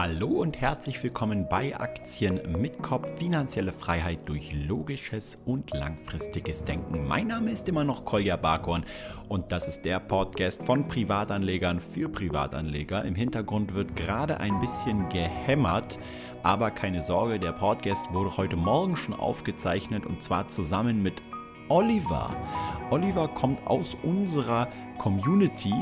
Hallo und herzlich willkommen bei Aktien mit Kopf, finanzielle Freiheit durch logisches und langfristiges Denken. Mein Name ist immer noch Kolja Barkhorn und das ist der Podcast von Privatanlegern für Privatanleger. Im Hintergrund wird gerade ein bisschen gehämmert, aber keine Sorge, der Podcast wurde heute Morgen schon aufgezeichnet und zwar zusammen mit Oliver. Oliver kommt aus unserer Community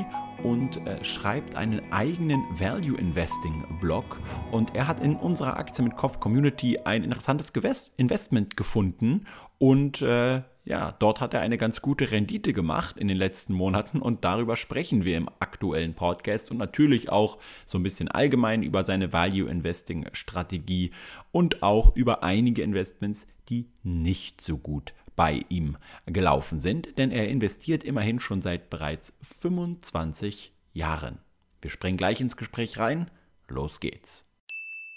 und äh, schreibt einen eigenen Value Investing Blog. Und er hat in unserer Aktie mit Kopf Community ein interessantes Investment gefunden und äh, ja, dort hat er eine ganz gute Rendite gemacht in den letzten Monaten und darüber sprechen wir im aktuellen Podcast und natürlich auch so ein bisschen allgemein über seine Value Investing Strategie und auch über einige Investments, die nicht so gut bei ihm gelaufen sind, denn er investiert immerhin schon seit bereits 25 Jahren. Wir springen gleich ins Gespräch rein. Los geht's.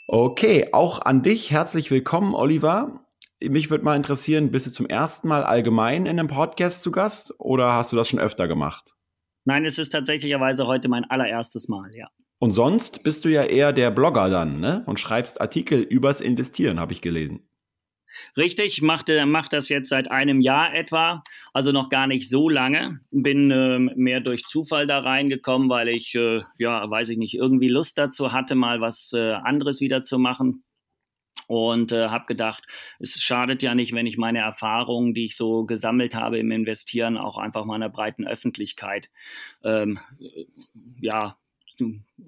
Okay, auch an dich herzlich willkommen, Oliver. Mich würde mal interessieren, bist du zum ersten Mal allgemein in einem Podcast zu Gast oder hast du das schon öfter gemacht? Nein, es ist tatsächlicherweise heute mein allererstes Mal, ja. Und sonst bist du ja eher der Blogger dann, ne? Und schreibst Artikel übers Investieren, habe ich gelesen. Richtig, machte mache das jetzt seit einem Jahr etwa, also noch gar nicht so lange. Bin äh, mehr durch Zufall da reingekommen, weil ich, äh, ja, weiß ich nicht, irgendwie Lust dazu hatte, mal was äh, anderes wieder zu machen. Und äh, habe gedacht, es schadet ja nicht, wenn ich meine Erfahrungen, die ich so gesammelt habe im Investieren, auch einfach meiner breiten Öffentlichkeit ähm, ja,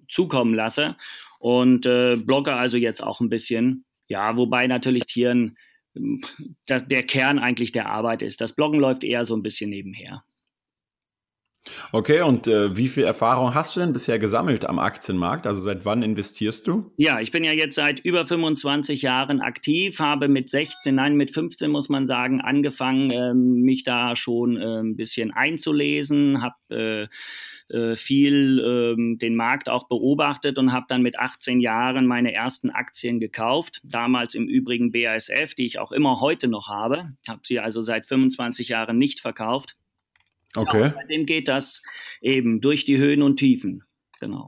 zukommen lasse. Und äh, blogge also jetzt auch ein bisschen. Ja, wobei natürlich Tieren der Kern eigentlich der Arbeit ist. Das Bloggen läuft eher so ein bisschen nebenher. Okay, und äh, wie viel Erfahrung hast du denn bisher gesammelt am Aktienmarkt? Also seit wann investierst du? Ja, ich bin ja jetzt seit über 25 Jahren aktiv, habe mit 16, nein, mit 15 muss man sagen, angefangen, äh, mich da schon äh, ein bisschen einzulesen, habe äh, äh, viel ähm, den Markt auch beobachtet und habe dann mit 18 Jahren meine ersten Aktien gekauft. Damals im Übrigen BASF, die ich auch immer heute noch habe. Habe sie also seit 25 Jahren nicht verkauft. Okay. Ja, seitdem geht das eben durch die Höhen und Tiefen. Genau.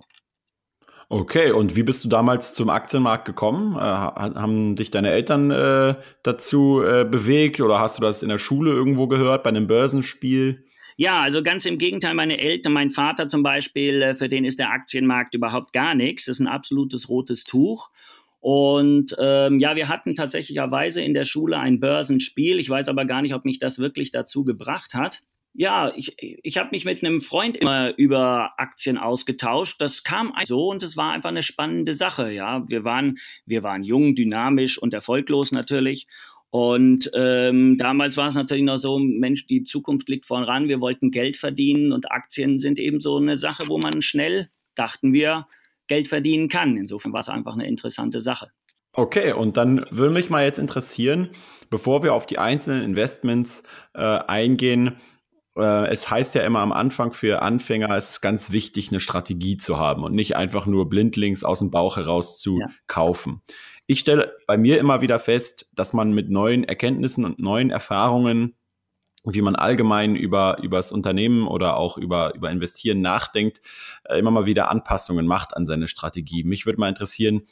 Okay, und wie bist du damals zum Aktienmarkt gekommen? Äh, haben dich deine Eltern äh, dazu äh, bewegt oder hast du das in der Schule irgendwo gehört, bei einem Börsenspiel? Ja, also ganz im Gegenteil, meine Eltern, mein Vater zum Beispiel, äh, für den ist der Aktienmarkt überhaupt gar nichts. Das ist ein absolutes rotes Tuch. Und ähm, ja, wir hatten tatsächlicherweise in der Schule ein Börsenspiel. Ich weiß aber gar nicht, ob mich das wirklich dazu gebracht hat ja, ich, ich habe mich mit einem Freund immer über Aktien ausgetauscht. Das kam so und es war einfach eine spannende Sache. Ja, wir waren, wir waren jung, dynamisch und erfolglos natürlich. Und ähm, damals war es natürlich noch so, Mensch, die Zukunft liegt voran. Wir wollten Geld verdienen und Aktien sind eben so eine Sache, wo man schnell, dachten wir, Geld verdienen kann. Insofern war es einfach eine interessante Sache. Okay, und dann würde mich mal jetzt interessieren, bevor wir auf die einzelnen Investments äh, eingehen, äh, es heißt ja immer am Anfang für Anfänger, es ist ganz wichtig, eine Strategie zu haben und nicht einfach nur blindlings aus dem Bauch heraus zu ja. kaufen. Ich stelle bei mir immer wieder fest, dass man mit neuen Erkenntnissen und neuen Erfahrungen, wie man allgemein über, über das Unternehmen oder auch über, über Investieren nachdenkt, äh, immer mal wieder Anpassungen macht an seine Strategie. Mich würde mal interessieren,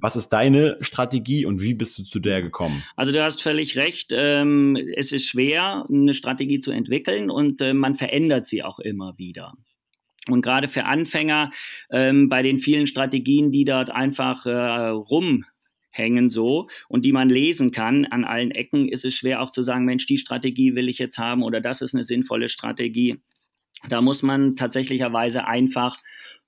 was ist deine Strategie und wie bist du zu der gekommen? Also du hast völlig recht. Ähm, es ist schwer, eine Strategie zu entwickeln und äh, man verändert sie auch immer wieder. Und gerade für Anfänger ähm, bei den vielen Strategien, die dort einfach äh, rumhängen so und die man lesen kann an allen Ecken, ist es schwer auch zu sagen, Mensch, die Strategie will ich jetzt haben oder das ist eine sinnvolle Strategie. Da muss man tatsächlicherweise einfach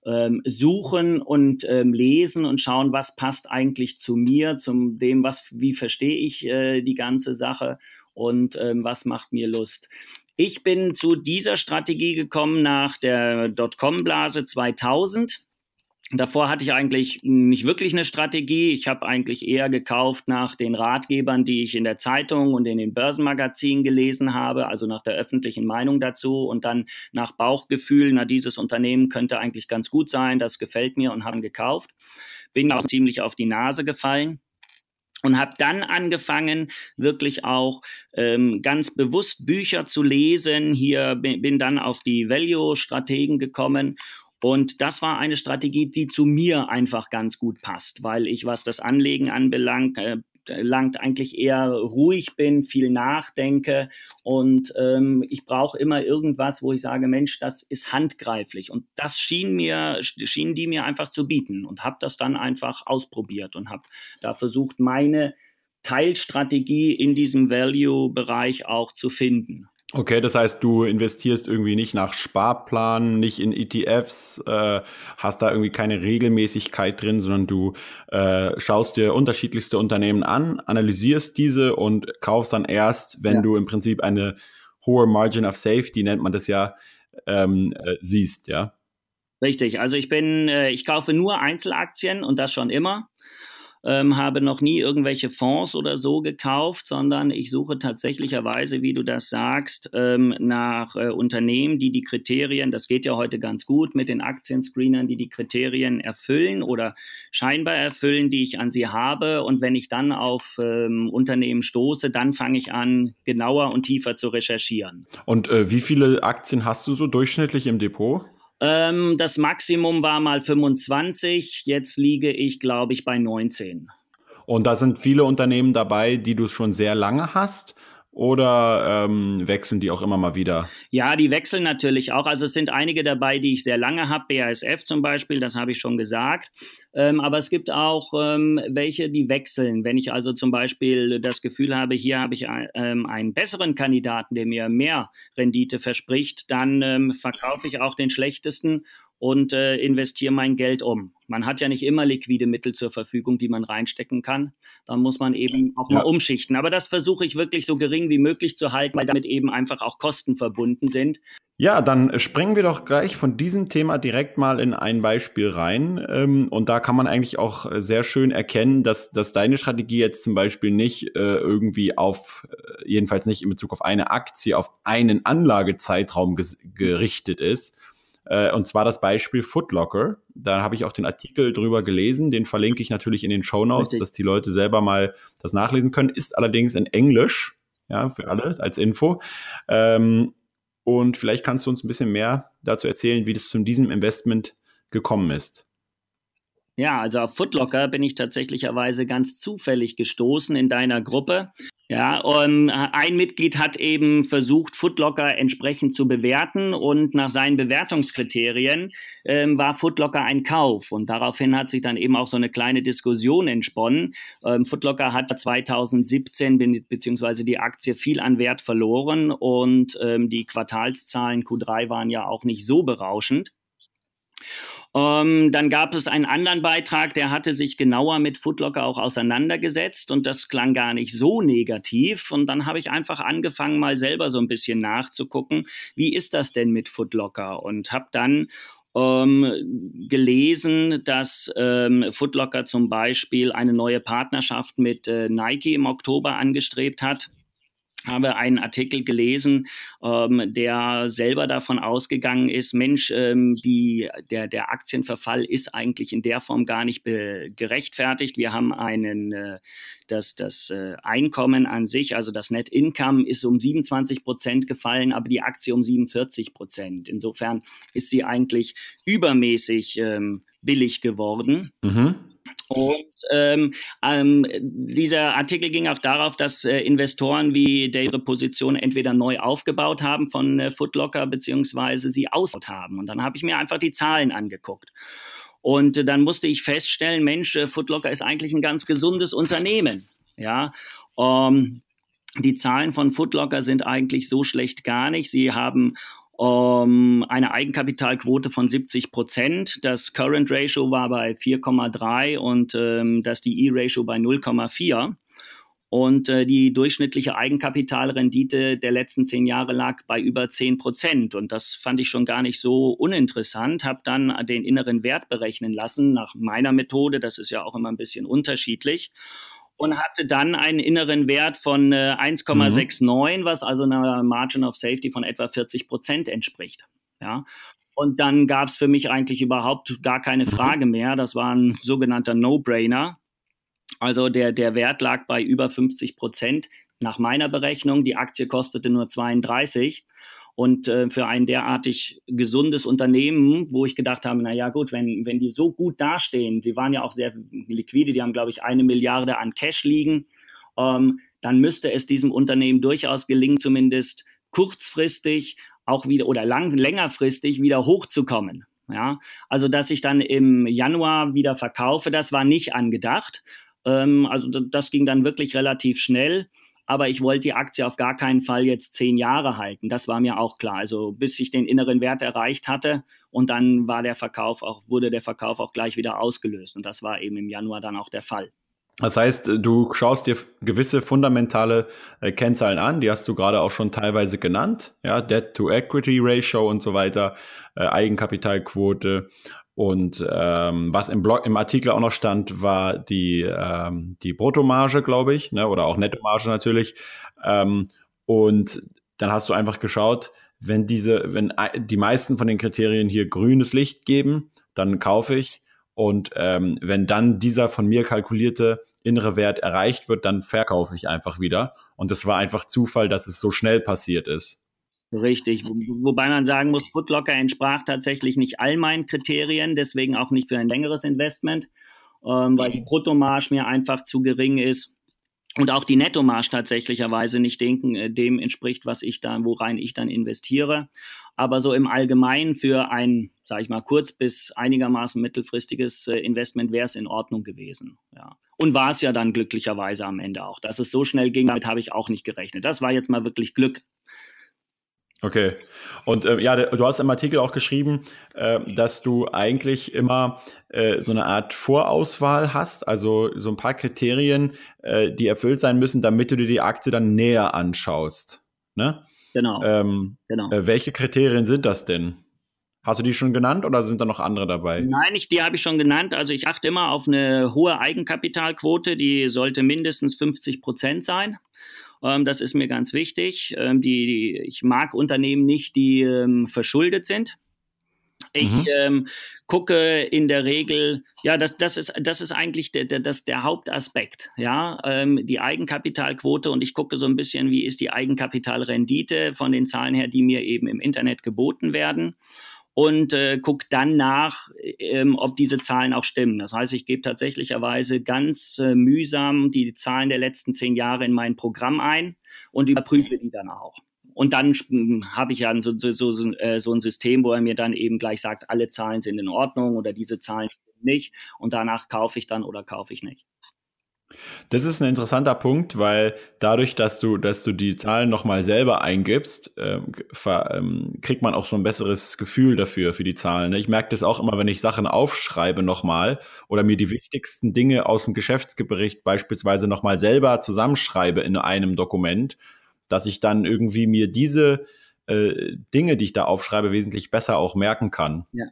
ähm, suchen und ähm, lesen und schauen, was passt eigentlich zu mir, zum dem, was, wie verstehe ich äh, die ganze Sache und ähm, was macht mir Lust. Ich bin zu dieser Strategie gekommen nach der Dotcom-Blase 2000. Davor hatte ich eigentlich nicht wirklich eine Strategie. Ich habe eigentlich eher gekauft nach den Ratgebern, die ich in der Zeitung und in den Börsenmagazinen gelesen habe, also nach der öffentlichen Meinung dazu und dann nach Bauchgefühl, na dieses Unternehmen könnte eigentlich ganz gut sein, das gefällt mir und haben gekauft. Bin auch ziemlich auf die Nase gefallen und habe dann angefangen, wirklich auch ähm, ganz bewusst Bücher zu lesen. Hier bin, bin dann auf die Value-Strategen gekommen Und das war eine Strategie, die zu mir einfach ganz gut passt, weil ich, was das Anlegen anbelangt, äh, langt eigentlich eher ruhig bin, viel nachdenke und ähm, ich brauche immer irgendwas, wo ich sage, Mensch, das ist handgreiflich und das schien mir, schienen die mir einfach zu bieten und habe das dann einfach ausprobiert und habe da versucht, meine Teilstrategie in diesem Value-Bereich auch zu finden. Okay, das heißt, du investierst irgendwie nicht nach Sparplan, nicht in ETFs, äh, hast da irgendwie keine Regelmäßigkeit drin, sondern du äh, schaust dir unterschiedlichste Unternehmen an, analysierst diese und kaufst dann erst, wenn ja. du im Prinzip eine hohe Margin of Safety, nennt man das ja, ähm, äh, siehst, ja. Richtig, also ich bin, äh, ich kaufe nur Einzelaktien und das schon immer ähm, habe noch nie irgendwelche Fonds oder so gekauft, sondern ich suche tatsächlicherweise, wie du das sagst, ähm, nach äh, Unternehmen, die die Kriterien, das geht ja heute ganz gut mit den Aktienscreenern, die die Kriterien erfüllen oder scheinbar erfüllen, die ich an sie habe. Und wenn ich dann auf ähm, Unternehmen stoße, dann fange ich an, genauer und tiefer zu recherchieren. Und äh, wie viele Aktien hast du so durchschnittlich im Depot? Ähm, das Maximum war mal 25, jetzt liege ich, glaube ich, bei 19. Und da sind viele Unternehmen dabei, die du schon sehr lange hast oder ähm, wechseln die auch immer mal wieder? Ja, die wechseln natürlich auch. Also es sind einige dabei, die ich sehr lange habe. BASF zum Beispiel, das habe ich schon gesagt. Ähm, aber es gibt auch ähm, welche, die wechseln. Wenn ich also zum Beispiel das Gefühl habe, hier habe ich ähm, einen besseren Kandidaten, der mir mehr Rendite verspricht, dann ähm, verkaufe ich auch den schlechtesten und äh, investiere mein Geld um. Man hat ja nicht immer liquide Mittel zur Verfügung, die man reinstecken kann. Da muss man eben auch ja. mal umschichten. Aber das versuche ich wirklich so gering wie möglich zu halten, weil damit eben einfach auch Kosten verbunden sind. Ja, dann springen wir doch gleich von diesem Thema direkt mal in ein Beispiel rein. Ähm, und da kann man eigentlich auch sehr schön erkennen, dass, dass deine Strategie jetzt zum Beispiel nicht äh, irgendwie auf, äh, jedenfalls nicht in Bezug auf eine Aktie, auf einen Anlagezeitraum gerichtet ist, und zwar das Beispiel Footlocker. Da habe ich auch den Artikel drüber gelesen. Den verlinke ich natürlich in den Show Notes, dass die Leute selber mal das nachlesen können. Ist allerdings in Englisch, ja, für alle als Info. Ähm, und vielleicht kannst du uns ein bisschen mehr dazu erzählen, wie das zu diesem Investment gekommen ist. Ja, also auf Footlocker bin ich tatsächlicherweise ganz zufällig gestoßen in deiner Gruppe. Ja, und ein Mitglied hat eben versucht, Footlocker entsprechend zu bewerten und nach seinen Bewertungskriterien ähm, war Footlocker ein Kauf. Und daraufhin hat sich dann eben auch so eine kleine Diskussion entsponnen. Ähm, Footlocker hat 2017 be beziehungsweise die Aktie viel an Wert verloren und ähm, die Quartalszahlen Q3 waren ja auch nicht so berauschend. Ähm, dann gab es einen anderen Beitrag, der hatte sich genauer mit Footlocker auch auseinandergesetzt und das klang gar nicht so negativ. Und dann habe ich einfach angefangen, mal selber so ein bisschen nachzugucken, wie ist das denn mit Footlocker? Und habe dann ähm, gelesen, dass ähm, Footlocker zum Beispiel eine neue Partnerschaft mit äh, Nike im Oktober angestrebt hat habe einen Artikel gelesen, ähm, der selber davon ausgegangen ist, Mensch, ähm, die, der, der Aktienverfall ist eigentlich in der Form gar nicht gerechtfertigt. Wir haben einen, äh, das, das äh, Einkommen an sich, also das Net Income ist um 27 Prozent gefallen, aber die Aktie um 47 Prozent. Insofern ist sie eigentlich übermäßig ähm, billig geworden. Mhm. Und ähm, ähm, dieser Artikel ging auch darauf, dass äh, Investoren wie ihre Position entweder neu aufgebaut haben von äh, Footlocker beziehungsweise sie ausgebaut haben. Und dann habe ich mir einfach die Zahlen angeguckt. Und äh, dann musste ich feststellen, Mensch, äh, Footlocker ist eigentlich ein ganz gesundes Unternehmen. Ja, ähm, die Zahlen von Footlocker sind eigentlich so schlecht gar nicht. Sie haben um, eine Eigenkapitalquote von 70 Prozent. Das Current Ratio war bei 4,3 und ähm, das DE-Ratio bei 0,4. Und äh, die durchschnittliche Eigenkapitalrendite der letzten zehn Jahre lag bei über 10 Prozent. Und das fand ich schon gar nicht so uninteressant. Habe dann den inneren Wert berechnen lassen nach meiner Methode. Das ist ja auch immer ein bisschen unterschiedlich und hatte dann einen inneren Wert von äh, 1,69, mhm. was also einer Margin of Safety von etwa 40 Prozent entspricht. Ja. Und dann gab es für mich eigentlich überhaupt gar keine mhm. Frage mehr. Das war ein sogenannter No-Brainer. Also der, der Wert lag bei über 50 Prozent nach meiner Berechnung. Die Aktie kostete nur 32. Und äh, für ein derartig gesundes Unternehmen, wo ich gedacht habe, na ja gut, wenn, wenn die so gut dastehen, die waren ja auch sehr liquide, die haben, glaube ich, eine Milliarde an Cash liegen, ähm, dann müsste es diesem Unternehmen durchaus gelingen, zumindest kurzfristig auch wieder oder lang, längerfristig wieder hochzukommen. Ja, also dass ich dann im Januar wieder verkaufe, das war nicht angedacht. Ähm, also das ging dann wirklich relativ schnell aber ich wollte die Aktie auf gar keinen Fall jetzt zehn Jahre halten. Das war mir auch klar. Also bis ich den inneren Wert erreicht hatte und dann war der Verkauf auch, wurde der Verkauf auch gleich wieder ausgelöst. Und das war eben im Januar dann auch der Fall. Das heißt, du schaust dir gewisse fundamentale äh, Kennzahlen an, die hast du gerade auch schon teilweise genannt, ja, Debt-to-Equity-Ratio und so weiter, äh, Eigenkapitalquote und ähm, was im Blog, im Artikel auch noch stand, war die, ähm, die Bruttomarge, glaube ich, ne, oder auch Nettomarge natürlich. Ähm, und dann hast du einfach geschaut, wenn diese, wenn die meisten von den Kriterien hier grünes Licht geben, dann kaufe ich. Und ähm, wenn dann dieser von mir kalkulierte innere Wert erreicht wird, dann verkaufe ich einfach wieder. Und das war einfach Zufall, dass es so schnell passiert ist. Richtig, Wo, wobei man sagen muss, Footlocker entsprach tatsächlich nicht all meinen Kriterien, deswegen auch nicht für ein längeres Investment, ähm, weil die Bruttomarge mir einfach zu gering ist und auch die Nettomarge tatsächlicherweise nicht denken, äh, dem entspricht, was ich da, worein ich dann investiere. Aber so im Allgemeinen für ein, sage ich mal, kurz bis einigermaßen mittelfristiges äh, Investment wäre es in Ordnung gewesen. Ja. Und war es ja dann glücklicherweise am Ende auch. Dass es so schnell ging, damit habe ich auch nicht gerechnet. Das war jetzt mal wirklich Glück Okay. Und äh, ja, du hast im Artikel auch geschrieben, äh, dass du eigentlich immer äh, so eine Art Vorauswahl hast, also so ein paar Kriterien, äh, die erfüllt sein müssen, damit du dir die Aktie dann näher anschaust. Ne? Genau. Ähm, genau. Äh, welche Kriterien sind das denn? Hast du die schon genannt oder sind da noch andere dabei? Nein, ich, die habe ich schon genannt. Also ich achte immer auf eine hohe Eigenkapitalquote, die sollte mindestens 50 Prozent sein. Ähm, das ist mir ganz wichtig. Ähm, die, die, ich mag Unternehmen nicht, die ähm, verschuldet sind. Ich mhm. ähm, gucke in der Regel, ja, das, das, ist, das ist eigentlich der, der, das, der Hauptaspekt, ja, ähm, die Eigenkapitalquote und ich gucke so ein bisschen, wie ist die Eigenkapitalrendite von den Zahlen her, die mir eben im Internet geboten werden und äh, gucke dann nach, ähm, ob diese Zahlen auch stimmen. Das heißt, ich gebe tatsächlicherweise ganz äh, mühsam die Zahlen der letzten zehn Jahre in mein Programm ein und überprüfe die dann auch. Und dann habe ich ja so, so, so, äh, so ein System, wo er mir dann eben gleich sagt, alle Zahlen sind in Ordnung oder diese Zahlen stimmen nicht. Und danach kaufe ich dann oder kaufe ich nicht. Das ist ein interessanter Punkt, weil dadurch, dass du, dass du die Zahlen nochmal selber eingibst, ähm, ähm, kriegt man auch so ein besseres Gefühl dafür, für die Zahlen. Ne? Ich merke das auch immer, wenn ich Sachen aufschreibe nochmal oder mir die wichtigsten Dinge aus dem Geschäftsbericht beispielsweise nochmal selber zusammenschreibe in einem Dokument, dass ich dann irgendwie mir diese äh, Dinge, die ich da aufschreibe, wesentlich besser auch merken kann. Ja.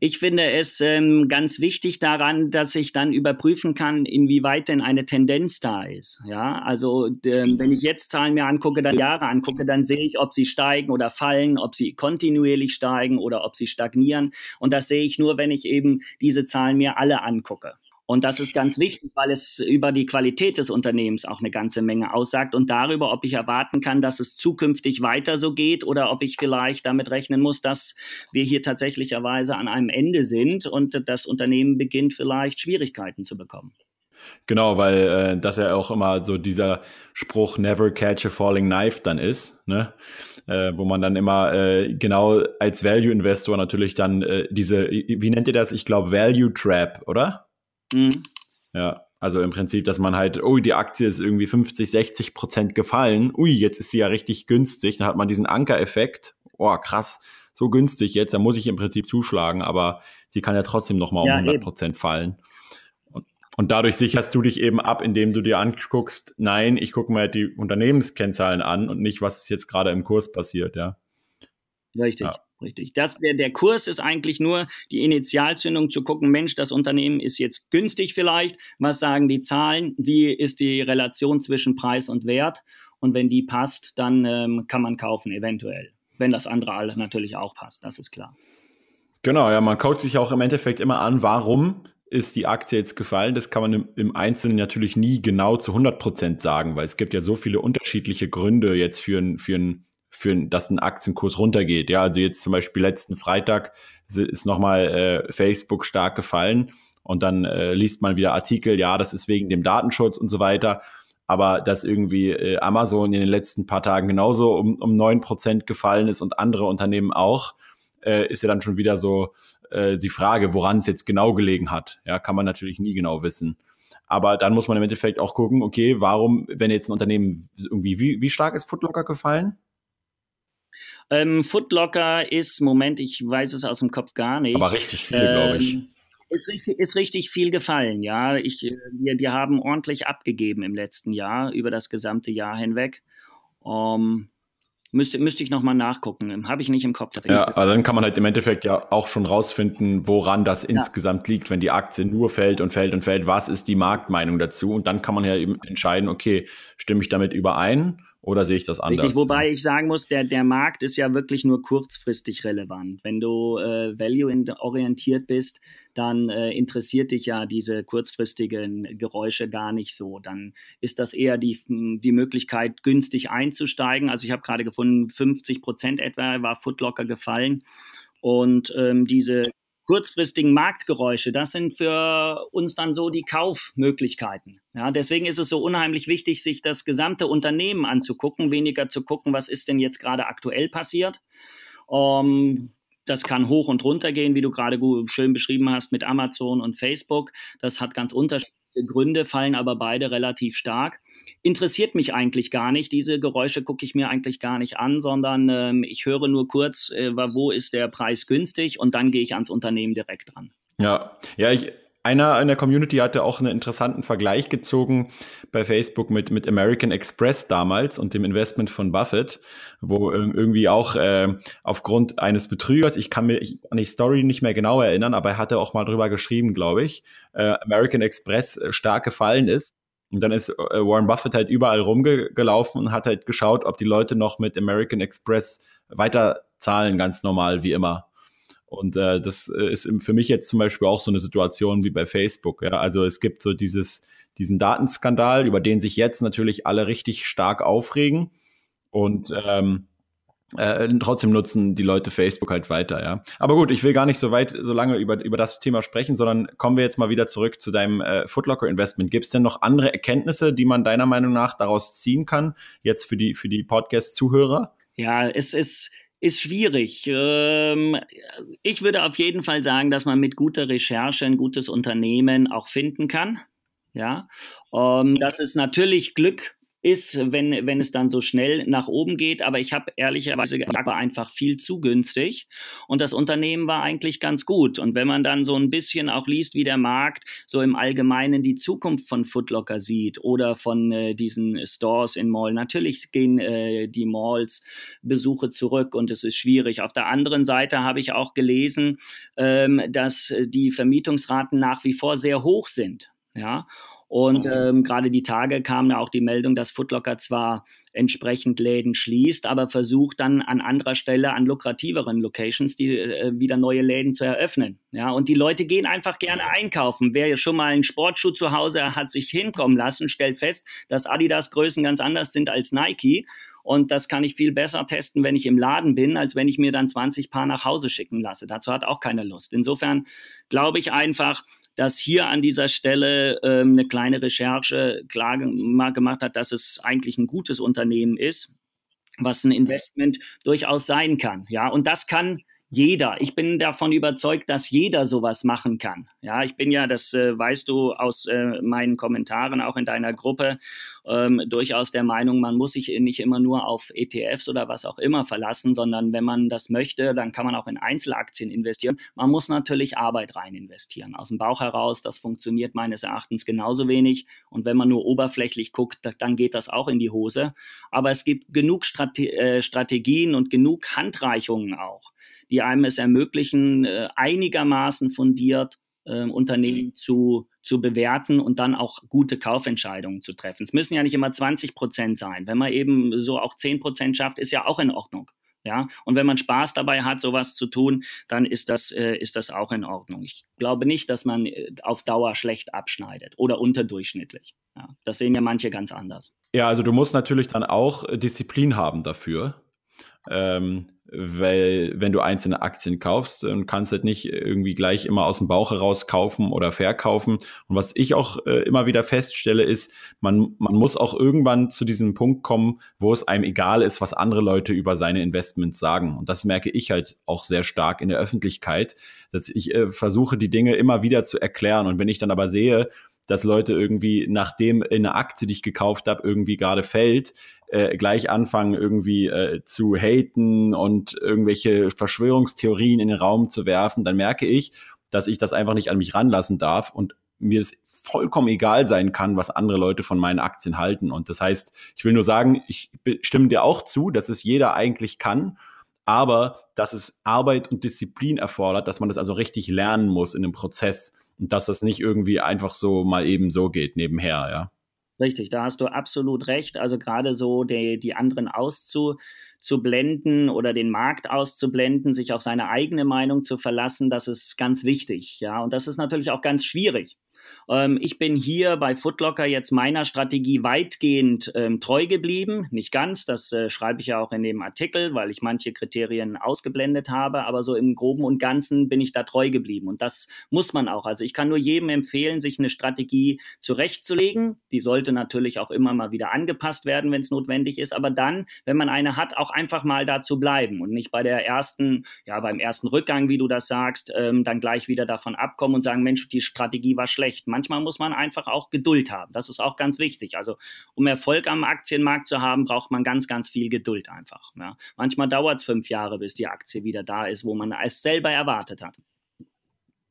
Ich finde es ähm, ganz wichtig daran, dass ich dann überprüfen kann, inwieweit denn eine Tendenz da ist. Ja, also ähm, wenn ich jetzt Zahlen mir angucke, dann Jahre angucke, dann sehe ich, ob sie steigen oder fallen, ob sie kontinuierlich steigen oder ob sie stagnieren. Und das sehe ich nur, wenn ich eben diese Zahlen mir alle angucke. Und das ist ganz wichtig, weil es über die Qualität des Unternehmens auch eine ganze Menge aussagt und darüber, ob ich erwarten kann, dass es zukünftig weiter so geht oder ob ich vielleicht damit rechnen muss, dass wir hier tatsächlicherweise an einem Ende sind und das Unternehmen beginnt vielleicht Schwierigkeiten zu bekommen. Genau, weil äh, das ja auch immer so dieser Spruch Never catch a falling knife dann ist, ne? Äh, wo man dann immer äh, genau als Value Investor natürlich dann äh, diese, wie nennt ihr das? Ich glaube Value Trap, oder? Mhm. Ja, also im Prinzip, dass man halt, oh, die Aktie ist irgendwie 50, 60 Prozent gefallen. Ui, jetzt ist sie ja richtig günstig. Dann hat man diesen Ankereffekt. Oh, krass, so günstig jetzt, da muss ich im Prinzip zuschlagen, aber sie kann ja trotzdem nochmal um ja, 100 Prozent fallen. Und, und dadurch sicherst du dich eben ab, indem du dir anguckst, nein, ich gucke mir die Unternehmenskennzahlen an und nicht, was jetzt gerade im Kurs passiert, ja. Richtig. Ja. Richtig. Das, der, der Kurs ist eigentlich nur die Initialzündung zu gucken, Mensch, das Unternehmen ist jetzt günstig vielleicht. Was sagen die Zahlen? Wie ist die Relation zwischen Preis und Wert? Und wenn die passt, dann ähm, kann man kaufen, eventuell. Wenn das andere alles natürlich auch passt, das ist klar. Genau, ja, man kaut sich auch im Endeffekt immer an, warum ist die Aktie jetzt gefallen? Das kann man im, im Einzelnen natürlich nie genau zu 100 Prozent sagen, weil es gibt ja so viele unterschiedliche Gründe jetzt für ein, für ein für, dass ein Aktienkurs runtergeht. Ja, also jetzt zum Beispiel letzten Freitag ist nochmal äh, Facebook stark gefallen und dann äh, liest man wieder Artikel, ja, das ist wegen dem Datenschutz und so weiter. Aber dass irgendwie äh, Amazon in den letzten paar Tagen genauso um, um 9% gefallen ist und andere Unternehmen auch, äh, ist ja dann schon wieder so äh, die Frage, woran es jetzt genau gelegen hat. Ja, kann man natürlich nie genau wissen. Aber dann muss man im Endeffekt auch gucken, okay, warum, wenn jetzt ein Unternehmen irgendwie, wie, wie stark ist Footlocker gefallen? Ähm, Footlocker ist, Moment, ich weiß es aus dem Kopf gar nicht. Aber richtig viel, ähm, glaube ich. Ist richtig, ist richtig viel gefallen, ja. Ich, äh, wir, wir haben ordentlich abgegeben im letzten Jahr, über das gesamte Jahr hinweg. Um, Müsste, müsste ich nochmal nachgucken. Habe ich nicht im Kopf tatsächlich. Ja, aber dann kann man halt im Endeffekt ja auch schon rausfinden, woran das ja. insgesamt liegt, wenn die Aktie nur fällt und fällt und fällt. Was ist die Marktmeinung dazu? Und dann kann man ja eben entscheiden, okay, stimme ich damit überein oder sehe ich das anders? Richtig, wobei ich sagen muss, der, der Markt ist ja wirklich nur kurzfristig relevant. Wenn du äh, value-orientiert bist, dann äh, interessiert dich ja diese kurzfristigen Geräusche gar nicht so. Dann ist das eher die, die Möglichkeit, günstig einzusteigen. Also ich habe gerade gefunden, 50 Prozent etwa war Footlocker gefallen. Und ähm, diese kurzfristigen Marktgeräusche, das sind für uns dann so die Kaufmöglichkeiten. Ja, deswegen ist es so unheimlich wichtig, sich das gesamte Unternehmen anzugucken, weniger zu gucken, was ist denn jetzt gerade aktuell passiert. Um, ähm, das kann hoch und runter gehen, wie du gerade schön beschrieben hast mit Amazon und Facebook. Das hat ganz unterschiedliche Gründe, fallen aber beide relativ stark. Interessiert mich eigentlich gar nicht. Diese Geräusche gucke ich mir eigentlich gar nicht an, sondern ähm, ich höre nur kurz, äh, wo ist der Preis günstig und dann gehe ich ans Unternehmen direkt dran. Ja, ja, ich, einer in der Community hatte auch einen interessanten Vergleich gezogen bei Facebook mit, mit American Express damals und dem Investment von Buffett, wo ähm, irgendwie auch äh, aufgrund eines Betrügers, ich kann mir an die Story nicht mehr genau erinnern, aber er hatte auch mal drüber geschrieben, glaube ich, äh, American Express äh, stark gefallen ist. Und dann ist äh, Warren Buffett halt überall rumgelaufen und hat halt geschaut, ob die Leute noch mit American Express weiter zahlen, ganz normal wie immer. Und äh, das äh, ist für mich jetzt zum Beispiel auch so eine Situation wie bei Facebook. Ja? Also es gibt so dieses, diesen Datenskandal, über den sich jetzt natürlich alle richtig stark aufregen. Und ähm, äh, trotzdem nutzen die Leute Facebook halt weiter, ja. Aber gut, ich will gar nicht so weit, so lange über, über das Thema sprechen, sondern kommen wir jetzt mal wieder zurück zu deinem äh, Footlocker-Investment. Gibt es denn noch andere Erkenntnisse, die man deiner Meinung nach daraus ziehen kann, jetzt für die, für die Podcast-Zuhörer? Ja, es ist, ist schwierig. Ähm, ich würde auf jeden Fall sagen, dass man mit guter Recherche ein gutes Unternehmen auch finden kann. Ja, ähm, das ist natürlich Glück ist, wenn, wenn es dann so schnell nach oben geht. Aber ich habe ehrlicherweise gesagt, war einfach viel zu günstig und das Unternehmen war eigentlich ganz gut. Und wenn man dann so ein bisschen auch liest, wie der Markt so im Allgemeinen die Zukunft von Footlocker sieht oder von äh, diesen Stores in Mall, natürlich gehen äh, die Malls Besuche zurück und es ist schwierig. Auf der anderen Seite habe ich auch gelesen, ähm, dass die Vermietungsraten nach wie vor sehr hoch sind. Ja, und mhm. ähm, gerade die Tage kam ja auch die Meldung, dass Footlocker zwar entsprechend Läden schließt, aber versucht dann an anderer Stelle an lukrativeren Locations die äh, wieder neue Läden zu eröffnen. Ja, und die Leute gehen einfach gerne einkaufen. Wer schon mal einen Sportschuh zu Hause hat sich hinkommen lassen, stellt fest, dass Adidas Größen ganz anders sind als Nike. Und das kann ich viel besser testen, wenn ich im Laden bin, als wenn ich mir dann 20 Paar nach Hause schicken lasse. Dazu hat auch keiner Lust. Insofern glaube ich einfach, dass hier an dieser Stelle ähm, eine kleine Recherche klar gemacht hat, dass es eigentlich ein gutes Unternehmen ist, was ein Investment durchaus sein kann. Ja, und das kann jeder. Ich bin davon überzeugt, dass jeder sowas machen kann. Ja, ich bin ja, das äh, weißt du aus äh, meinen Kommentaren auch in deiner Gruppe, ähm, durchaus der Meinung, man muss sich nicht immer nur auf ETFs oder was auch immer verlassen, sondern wenn man das möchte, dann kann man auch in Einzelaktien investieren. Man muss natürlich Arbeit rein investieren. Aus dem Bauch heraus, das funktioniert meines Erachtens genauso wenig. Und wenn man nur oberflächlich guckt, dann geht das auch in die Hose. Aber es gibt genug Strate äh, Strategien und genug Handreichungen auch die einem es ermöglichen, äh, einigermaßen fundiert äh, Unternehmen zu, zu bewerten und dann auch gute Kaufentscheidungen zu treffen. Es müssen ja nicht immer 20 Prozent sein. Wenn man eben so auch 10 Prozent schafft, ist ja auch in Ordnung. Ja, und wenn man Spaß dabei hat, sowas zu tun, dann ist das, äh, ist das auch in Ordnung. Ich glaube nicht, dass man äh, auf Dauer schlecht abschneidet oder unterdurchschnittlich. Ja, das sehen ja manche ganz anders. Ja, also du musst natürlich dann auch Disziplin haben dafür. Ähm, weil wenn du einzelne Aktien kaufst, dann kannst du halt nicht irgendwie gleich immer aus dem Bauch heraus kaufen oder verkaufen. Und was ich auch äh, immer wieder feststelle, ist, man, man muss auch irgendwann zu diesem Punkt kommen, wo es einem egal ist, was andere Leute über seine Investments sagen. Und das merke ich halt auch sehr stark in der Öffentlichkeit, dass ich äh, versuche, die Dinge immer wieder zu erklären. Und wenn ich dann aber sehe, dass Leute irgendwie, nachdem eine Aktie, die ich gekauft habe, irgendwie gerade fällt, äh, gleich anfangen, irgendwie äh, zu haten und irgendwelche Verschwörungstheorien in den Raum zu werfen, dann merke ich, dass ich das einfach nicht an mich ranlassen darf und mir es vollkommen egal sein kann, was andere Leute von meinen Aktien halten. Und das heißt, ich will nur sagen, ich stimme dir auch zu, dass es jeder eigentlich kann, aber dass es Arbeit und Disziplin erfordert, dass man das also richtig lernen muss in dem Prozess und dass das nicht irgendwie einfach so mal eben so geht nebenher, ja. Richtig, da hast du absolut recht. Also gerade so die, die anderen auszublenden oder den Markt auszublenden, sich auf seine eigene Meinung zu verlassen, das ist ganz wichtig. Ja, und das ist natürlich auch ganz schwierig. Ähm, ich bin hier bei Footlocker jetzt meiner Strategie weitgehend ähm, treu geblieben. Nicht ganz, das äh, schreibe ich ja auch in dem Artikel, weil ich manche Kriterien ausgeblendet habe, aber so im Groben und Ganzen bin ich da treu geblieben. Und das muss man auch. Also ich kann nur jedem empfehlen, sich eine Strategie zurechtzulegen. Die sollte natürlich auch immer mal wieder angepasst werden, wenn es notwendig ist. Aber dann, wenn man eine hat, auch einfach mal dazu bleiben und nicht bei der ersten, ja, beim ersten Rückgang, wie du das sagst, ähm, dann gleich wieder davon abkommen und sagen, Mensch, die Strategie war schlecht. Manchmal muss man einfach auch Geduld haben. Das ist auch ganz wichtig. Also um Erfolg am Aktienmarkt zu haben, braucht man ganz, ganz viel Geduld einfach. Ja. Manchmal dauert es fünf Jahre, bis die Aktie wieder da ist, wo man es selber erwartet hat.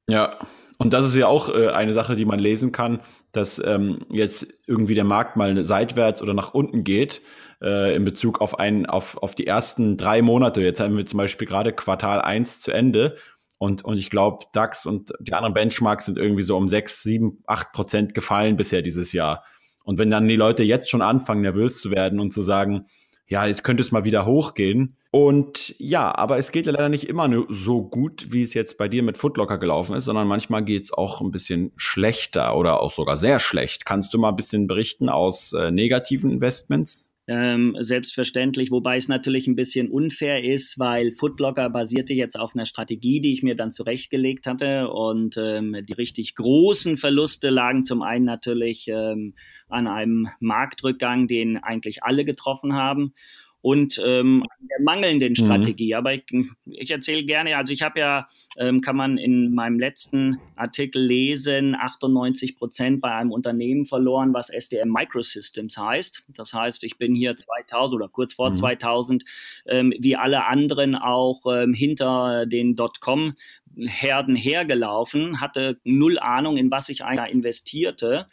Ja, und das ist ja auch äh, eine Sache, die man lesen kann, dass ähm, jetzt irgendwie der Markt mal seitwärts oder nach unten geht äh, in Bezug auf, ein, auf, auf die ersten drei Monate. Jetzt haben wir zum Beispiel gerade Quartal 1 zu Ende und, und ich glaube, DAX und die anderen Benchmarks sind irgendwie so um 6, 7, 8 Prozent gefallen bisher dieses Jahr. Und wenn dann die Leute jetzt schon anfangen, nervös zu werden und zu sagen, ja, jetzt könnte es mal wieder hochgehen. Und ja, aber es geht ja leider nicht immer nur so gut, wie es jetzt bei dir mit Footlocker gelaufen ist, sondern manchmal geht es auch ein bisschen schlechter oder auch sogar sehr schlecht. Kannst du mal ein bisschen berichten aus äh, negativen Investments? Ähm, selbstverständlich, wobei es natürlich ein bisschen unfair ist, weil Footlocker basierte jetzt auf einer Strategie, die ich mir dann zurechtgelegt hatte. Und ähm, die richtig großen Verluste lagen zum einen natürlich ähm, an einem Marktrückgang, den eigentlich alle getroffen haben und ähm, der mangelnden mhm. Strategie. Mhm. Aber ich, ich erzähle gerne, also ich habe ja, ähm, kann man in meinem letzten Artikel lesen, 98 Prozent bei einem Unternehmen verloren, was SDM Microsystems heißt. Das heißt, ich bin hier 2000 oder kurz vor mhm. 2000, ähm, wie alle anderen auch ähm, hinter den Dotcom Herden hergelaufen, hatte null Ahnung, in was ich eigentlich investierte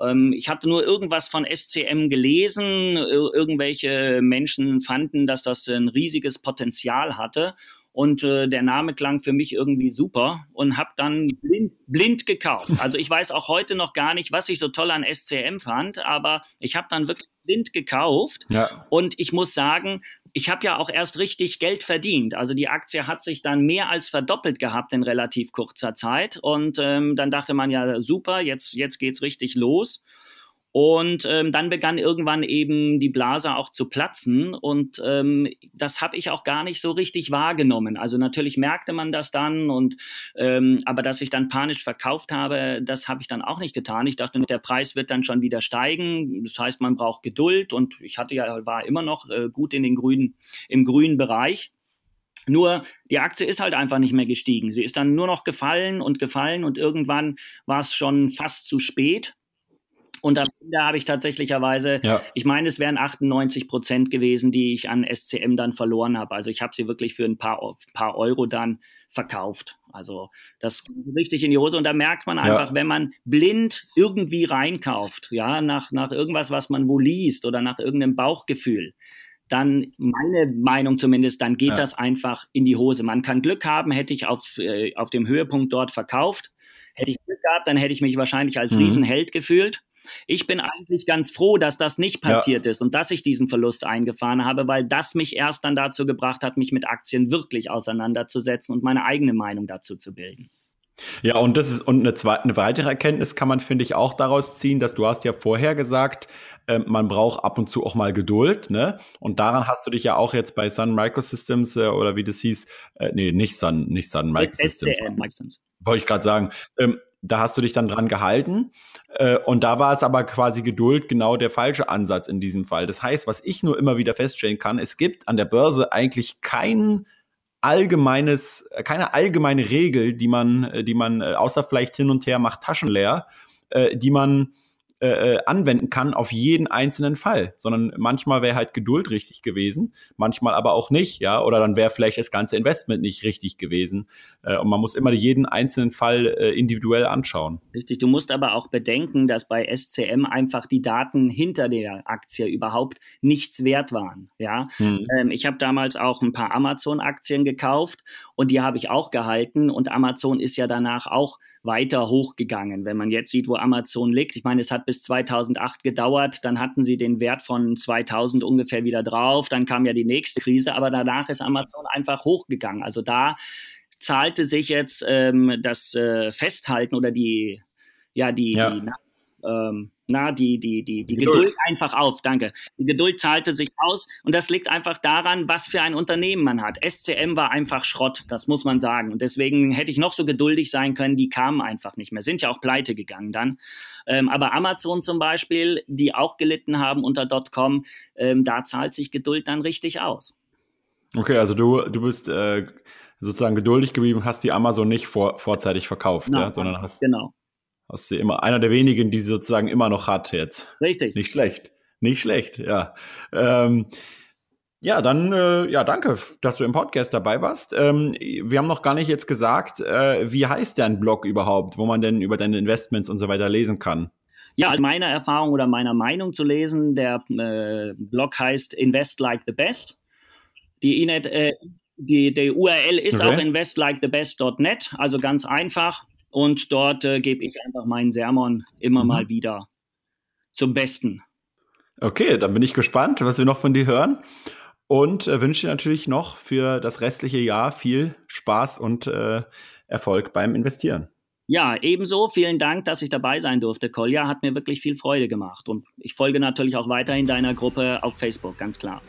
ähm, ich hatte nur irgendwas von SCM gelesen. Ir irgendwelche Menschen fanden, dass das ein riesiges Potenzial hatte. Und äh, der Name klang für mich irgendwie super und habe dann blind, blind gekauft. Also ich weiß auch heute noch gar nicht, was ich so toll an SCM fand, aber ich habe dann wirklich blind gekauft. Ja. Und ich muss sagen, ich habe ja auch erst richtig Geld verdient. Also die Aktie hat sich dann mehr als verdoppelt gehabt in relativ kurzer Zeit. Und ähm, dann dachte man ja, super, jetzt, jetzt geht's richtig los. Und ähm, dann begann irgendwann eben die Blase auch zu platzen und ähm, das habe ich auch gar nicht so richtig wahrgenommen. Also natürlich merkte man das dann und ähm, aber dass ich dann panisch verkauft habe, das habe ich dann auch nicht getan. Ich dachte, der Preis wird dann schon wieder steigen. Das heißt, man braucht Geduld und ich hatte ja war immer noch äh, gut in den grünen im grünen Bereich. Nur die Aktie ist halt einfach nicht mehr gestiegen. Sie ist dann nur noch gefallen und gefallen und irgendwann war es schon fast zu spät. Und am Ende habe ich tatsächlicherweise, ja. ich meine, es wären 98 Prozent gewesen, die ich an SCM dann verloren habe. Also ich habe sie wirklich für ein paar, paar Euro dann verkauft. Also das richtig in die Hose. Und da merkt man einfach, ja. wenn man blind irgendwie reinkauft, ja, nach, nach irgendwas, was man wo liest oder nach irgendeinem Bauchgefühl, dann meine Meinung zumindest, dann geht ja. das einfach in die Hose. Man kann Glück haben, hätte ich auf, äh, auf dem Höhepunkt dort verkauft. Hätte ich Glück gehabt, dann hätte ich mich wahrscheinlich als mhm. Riesenheld gefühlt. Ich bin eigentlich ganz froh, dass das nicht passiert ja. ist und dass ich diesen Verlust eingefahren habe, weil das mich erst dann dazu gebracht hat, mich mit Aktien wirklich auseinanderzusetzen und meine eigene Meinung dazu zu bilden. Ja, und das ist und eine, zweite, eine weitere Erkenntnis kann man, finde ich, auch daraus ziehen, dass du hast ja vorher gesagt, äh, man braucht ab und zu auch mal Geduld, ne? Und daran hast du dich ja auch jetzt bei Sun Microsystems äh, oder wie das hieß, äh, nee, nicht Sun, nicht Sun Microsystems. SCM, Wollte ich gerade sagen. Ähm, da hast du dich dann dran gehalten. Äh, und da war es aber quasi Geduld genau der falsche Ansatz in diesem Fall. Das heißt, was ich nur immer wieder feststellen kann, es gibt an der Börse eigentlich kein allgemeines, keine allgemeine Regel, die man, äh, die man, äh, außer vielleicht hin und her macht Taschen leer, die man äh, äh, anwenden kann auf jeden einzelnen Fall, sondern manchmal wäre halt Geduld richtig gewesen, manchmal aber auch nicht, ja, oder dann wäre vielleicht das ganze Investment nicht richtig gewesen. Äh, und man muss immer jeden einzelnen Fall äh, individuell anschauen. Richtig, du musst aber auch bedenken, dass bei SCM einfach die Daten hinter der Aktie überhaupt nichts wert waren. Ja, hm. ähm, ich habe damals auch ein paar Amazon-Aktien gekauft und die habe ich auch gehalten und Amazon ist ja danach auch weiter hochgegangen. Wenn man jetzt sieht, wo Amazon liegt, ich meine, es hat bis 2008 gedauert, dann hatten sie den Wert von 2000 ungefähr wieder drauf, dann kam ja die nächste Krise, aber danach ist Amazon einfach hochgegangen. Also da zahlte sich jetzt ähm, das äh, Festhalten oder die, ja, die, ja. die ähm, na, die, die, die, die Geduld. Geduld einfach auf, danke. Die Geduld zahlte sich aus und das liegt einfach daran, was für ein Unternehmen man hat. SCM war einfach Schrott, das muss man sagen. Und deswegen hätte ich noch so geduldig sein können, die kamen einfach nicht mehr, sind ja auch pleite gegangen dann. Ähm, aber Amazon zum Beispiel, die auch gelitten haben unter .com, ähm, da zahlt sich Geduld dann richtig aus. Okay, also du, du bist äh, sozusagen geduldig geblieben, hast die Amazon nicht vor, vorzeitig verkauft, no, ja, sondern hast genau Hast du immer einer der wenigen, die sie sozusagen immer noch hat jetzt. Richtig. Nicht schlecht. Nicht schlecht, ja. Ähm, ja, dann, äh, ja, danke, dass du im Podcast dabei warst. Ähm, wir haben noch gar nicht jetzt gesagt, äh, wie heißt dein Blog überhaupt, wo man denn über deine Investments und so weiter lesen kann? Ja, also meiner Erfahrung oder meiner Meinung zu lesen, der äh, Blog heißt Invest Like the Best. Die, Inet, äh, die, die URL ist okay. auch investlikethebest.net, also ganz einfach. Und dort äh, gebe ich einfach meinen Sermon immer mhm. mal wieder zum Besten. Okay, dann bin ich gespannt, was wir noch von dir hören. Und äh, wünsche dir natürlich noch für das restliche Jahr viel Spaß und äh, Erfolg beim Investieren. Ja, ebenso. Vielen Dank, dass ich dabei sein durfte, Kolja. Hat mir wirklich viel Freude gemacht. Und ich folge natürlich auch weiterhin deiner Gruppe auf Facebook, ganz klar.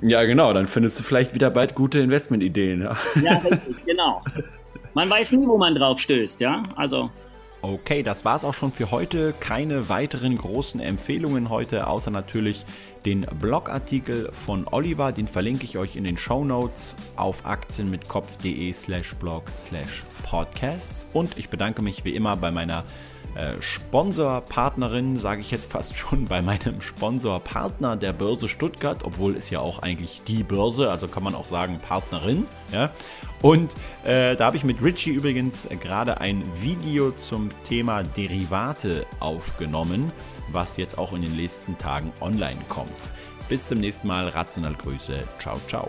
Ja, genau. Dann findest du vielleicht wieder bald gute Investmentideen. Ja, ja richtig, genau. Man weiß nie, wo man drauf stößt, ja? Also. Okay, das war's auch schon für heute. Keine weiteren großen Empfehlungen heute, außer natürlich den Blogartikel von Oliver. Den verlinke ich euch in den Show Notes auf aktienmitkopf.de slash blog slash podcasts. Und ich bedanke mich wie immer bei meiner äh, Sponsorpartnerin, sage ich jetzt fast schon, bei meinem Sponsorpartner der Börse Stuttgart, obwohl es ja auch eigentlich die Börse, also kann man auch sagen Partnerin. Ja? Und äh, da habe ich mit Richie übrigens gerade ein Video zum Thema Derivate aufgenommen, was jetzt auch in den nächsten Tagen online kommt. Bis zum nächsten Mal, rational Grüße, ciao, ciao.